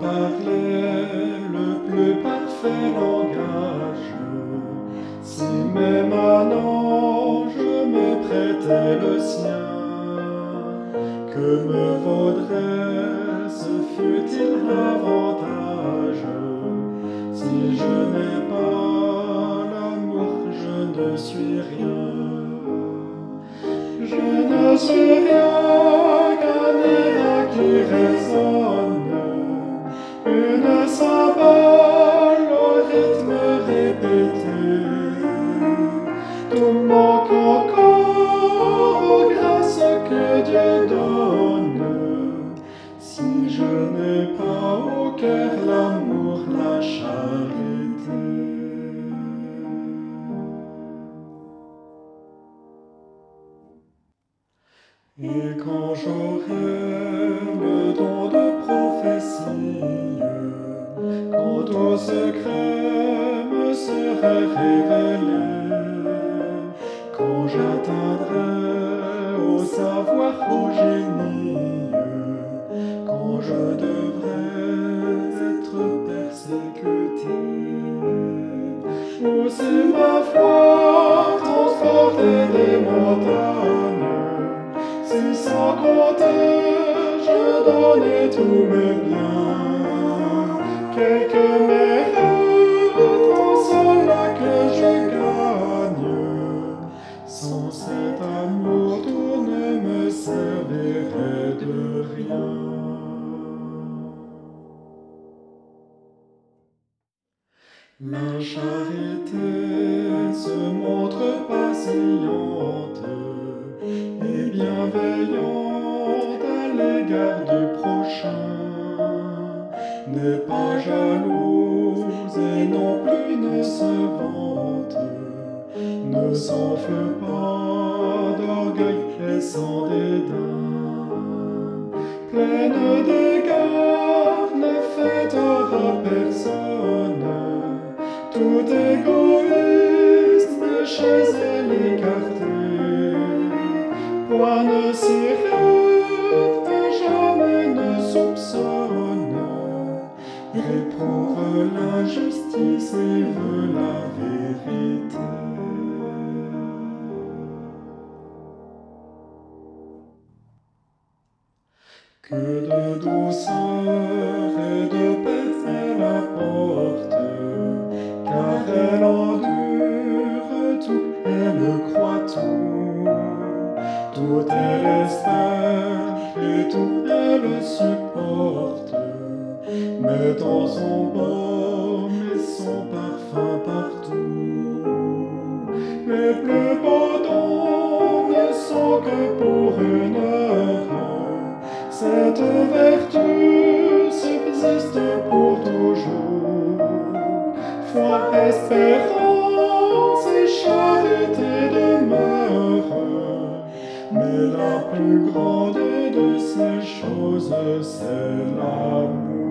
parlais le plus parfait langage. Si même un ange me prêtait le sien, que me vaudrait ce fut-il avantage Si je n'ai pas l'amour, je ne suis rien. Je ne suis rien donne. Si je n'ai pas au cœur l'amour, la charité. Et quand j'aurai le don de prophétie, quand au secret me serait révélé, quand j'atteindrai savoir, au quand je devrais être persécuté, ou si ma foi transportait des montagnes, si sans compter je donnais tous mes biens, La charité se montre patiente et bienveillante à l'égard du prochain, n'est pas jalouse et non plus ne se vante, ne s'enfle pas d'orgueil et sans dédain, pleine d'égard tout égoïsme chez elle écarté. Point ne s'irrite et jamais ne soupçonne, réprouve l'injustice et veut la vérité. Que de douceur Tout elle espère et tout elle supporte, dans son baume et son parfum partout. Les plus beaux dons ne sont que pour une heure, cette vertu ce l'amour.